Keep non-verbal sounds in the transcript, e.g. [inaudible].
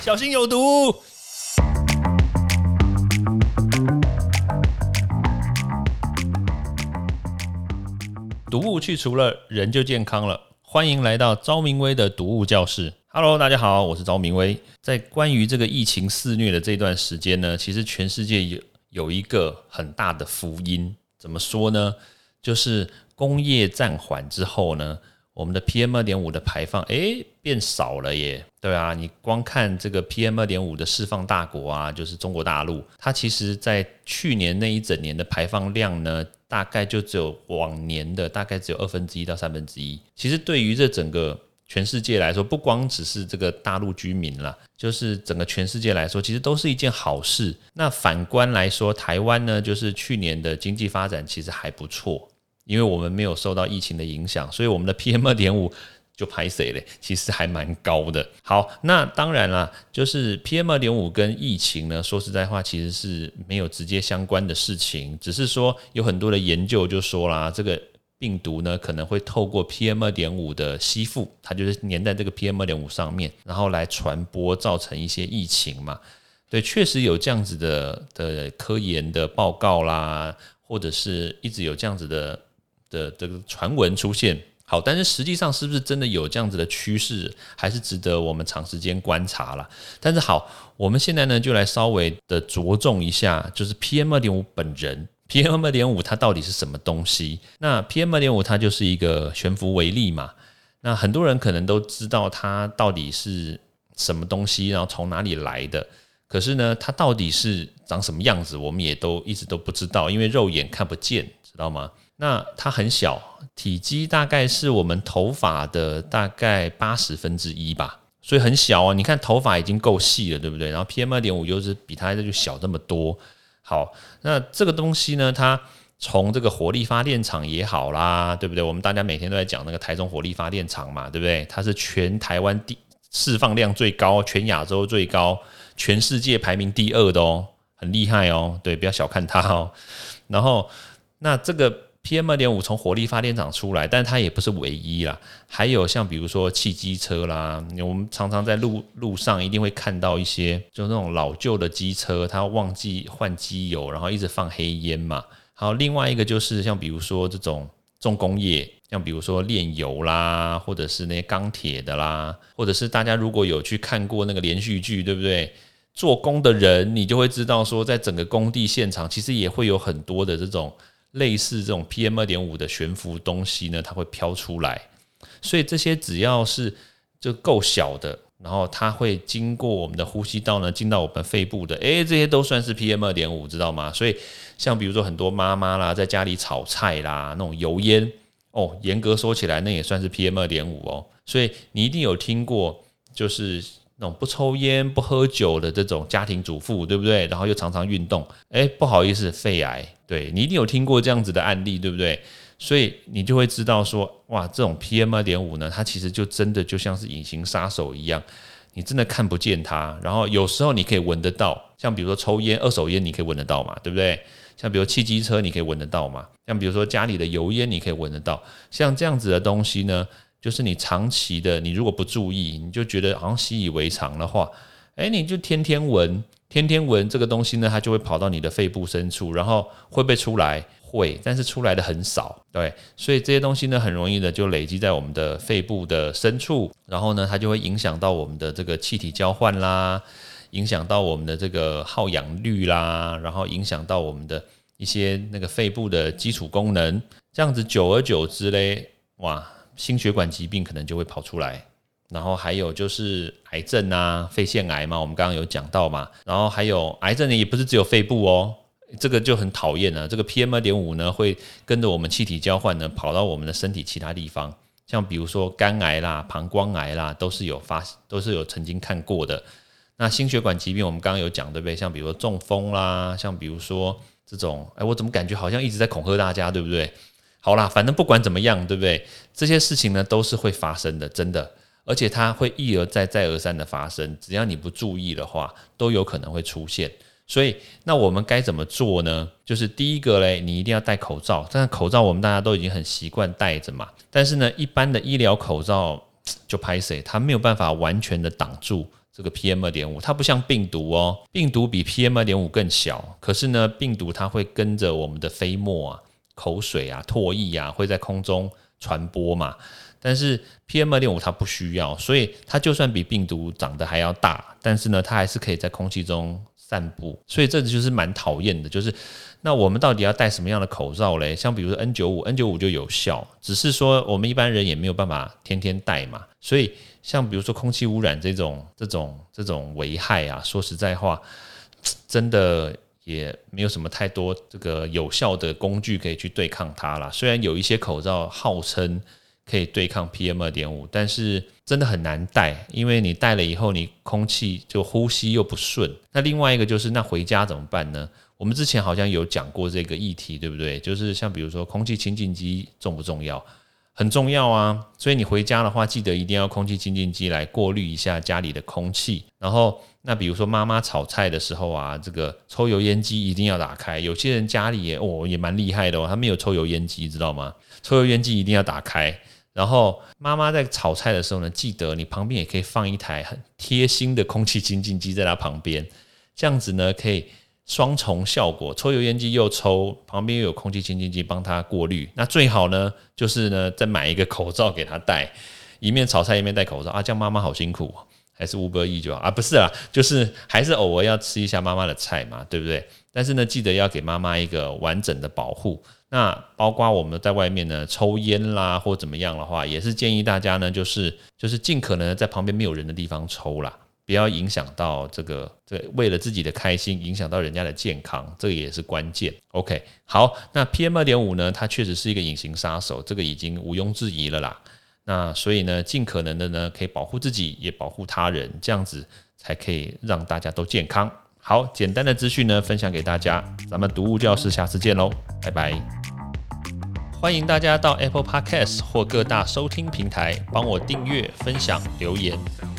小心有毒。毒物去除了，人就健康了。欢迎来到昭明威的毒物教室。Hello，大家好，我是昭明威。在关于这个疫情肆虐的这段时间呢，其实全世界有有一个很大的福音。怎么说呢？就是工业暂缓之后呢，我们的 PM 二点五的排放诶变少了耶。对啊，你光看这个 PM 二点五的释放大国啊，就是中国大陆，它其实在去年那一整年的排放量呢。大概就只有往年的大概只有二分之一到三分之一。其实对于这整个全世界来说，不光只是这个大陆居民了，就是整个全世界来说，其实都是一件好事。那反观来说，台湾呢，就是去年的经济发展其实还不错，因为我们没有受到疫情的影响，所以我们的 [laughs] PM 二点五。就拍谁嘞？其实还蛮高的。好，那当然啦，就是 PM 二点五跟疫情呢，说实在话，其实是没有直接相关的事情。只是说有很多的研究就说啦，这个病毒呢可能会透过 PM 二点五的吸附，它就是粘在这个 PM 二点五上面，然后来传播，造成一些疫情嘛。对，确实有这样子的的科研的报告啦，或者是一直有这样子的的这个传闻出现。好，但是实际上是不是真的有这样子的趋势，还是值得我们长时间观察了。但是好，我们现在呢就来稍微的着重一下，就是 PM 二点五本人，PM 二点五它到底是什么东西？那 PM 二点五它就是一个悬浮微粒嘛。那很多人可能都知道它到底是什么东西，然后从哪里来的。可是呢，它到底是长什么样子，我们也都一直都不知道，因为肉眼看不见，知道吗？那它很小，体积大概是我们头发的大概八十分之一吧，所以很小啊。你看头发已经够细了，对不对？然后 PM 二点五又是比它这就小这么多。好，那这个东西呢，它从这个火力发电厂也好啦，对不对？我们大家每天都在讲那个台中火力发电厂嘛，对不对？它是全台湾第释放量最高，全亚洲最高，全世界排名第二的哦，很厉害哦。对，不要小看它哦。然后那这个。PM 二点五从火力发电厂出来，但它也不是唯一啦。还有像比如说汽机车啦，我们常常在路路上一定会看到一些，就那种老旧的机车，它忘记换机油，然后一直放黑烟嘛。好，另外一个就是像比如说这种重工业，像比如说炼油啦，或者是那些钢铁的啦，或者是大家如果有去看过那个连续剧，对不对？做工的人，你就会知道说，在整个工地现场，其实也会有很多的这种。类似这种 PM 二点五的悬浮东西呢，它会飘出来，所以这些只要是就够小的，然后它会经过我们的呼吸道呢，进到我们肺部的，诶，这些都算是 PM 二点五，知道吗？所以像比如说很多妈妈啦，在家里炒菜啦，那种油烟哦，严格说起来，那也算是 PM 二点五哦。所以你一定有听过，就是那种不抽烟、不喝酒的这种家庭主妇，对不对？然后又常常运动，诶，不好意思，肺癌。对你一定有听过这样子的案例，对不对？所以你就会知道说，哇，这种 PM 二点五呢，它其实就真的就像是隐形杀手一样，你真的看不见它，然后有时候你可以闻得到，像比如说抽烟、二手烟，你可以闻得到嘛，对不对？像比如汽机车，你可以闻得到嘛？像比如说家里的油烟，你可以闻得到。像这样子的东西呢，就是你长期的，你如果不注意，你就觉得好像习以为常的话，哎，你就天天闻。天天闻这个东西呢，它就会跑到你的肺部深处，然后会不会出来？会，但是出来的很少。对，所以这些东西呢，很容易的就累积在我们的肺部的深处，然后呢，它就会影响到我们的这个气体交换啦，影响到我们的这个耗氧率啦，然后影响到我们的一些那个肺部的基础功能。这样子久而久之嘞，哇，心血管疾病可能就会跑出来。然后还有就是癌症啊，肺腺癌嘛，我们刚刚有讲到嘛。然后还有癌症呢，也不是只有肺部哦，这个就很讨厌了。这个 PM 二点五呢，会跟着我们气体交换呢，跑到我们的身体其他地方，像比如说肝癌啦、膀胱癌啦，都是有发，都是有曾经看过的。那心血管疾病，我们刚刚有讲对不对？像比如说中风啦，像比如说这种，哎，我怎么感觉好像一直在恐吓大家，对不对？好啦，反正不管怎么样，对不对？这些事情呢，都是会发生的，真的。而且它会一而再、再而三的发生，只要你不注意的话，都有可能会出现。所以，那我们该怎么做呢？就是第一个嘞，你一定要戴口罩。但是口罩我们大家都已经很习惯戴着嘛。但是呢，一般的医疗口罩就拍谁，它没有办法完全的挡住这个 PM 二点五，它不像病毒哦，病毒比 PM 二点五更小，可是呢，病毒它会跟着我们的飞沫啊、口水啊、唾液啊，会在空中传播嘛。但是 PM 二点五它不需要，所以它就算比病毒长得还要大，但是呢，它还是可以在空气中散布。所以这就是蛮讨厌的，就是那我们到底要戴什么样的口罩嘞？像比如说 N 九五，N 九五就有效，只是说我们一般人也没有办法天天戴嘛。所以像比如说空气污染这种、这种、这种危害啊，说实在话，真的也没有什么太多这个有效的工具可以去对抗它啦。虽然有一些口罩号称。可以对抗 PM 二点五，但是真的很难戴，因为你戴了以后，你空气就呼吸又不顺。那另外一个就是，那回家怎么办呢？我们之前好像有讲过这个议题，对不对？就是像比如说，空气清净机重不重要？很重要啊。所以你回家的话，记得一定要空气清净机来过滤一下家里的空气。然后，那比如说妈妈炒菜的时候啊，这个抽油烟机一定要打开。有些人家里也哦也蛮厉害的哦，他没有抽油烟机，知道吗？抽油烟机一定要打开。然后妈妈在炒菜的时候呢，记得你旁边也可以放一台很贴心的空气清净机在它旁边，这样子呢可以双重效果，抽油烟机又抽，旁边又有空气清新机帮他过滤。那最好呢就是呢再买一个口罩给他戴，一面炒菜一面戴口罩啊，这样妈妈好辛苦，还是五百亿就好啊？不是啦，就是还是偶尔要吃一下妈妈的菜嘛，对不对？但是呢，记得要给妈妈一个完整的保护。那包括我们在外面呢抽烟啦，或怎么样的话，也是建议大家呢，就是就是尽可能在旁边没有人的地方抽啦，不要影响到这个这为了自己的开心，影响到人家的健康，这个也是关键。OK，好，那 PM 二点五呢，它确实是一个隐形杀手，这个已经毋庸置疑了啦。那所以呢，尽可能的呢，可以保护自己，也保护他人，这样子才可以让大家都健康。好，简单的资讯呢，分享给大家。咱们读物教室下次见喽，拜拜！欢迎大家到 Apple Podcast 或各大收听平台帮我订阅、分享、留言。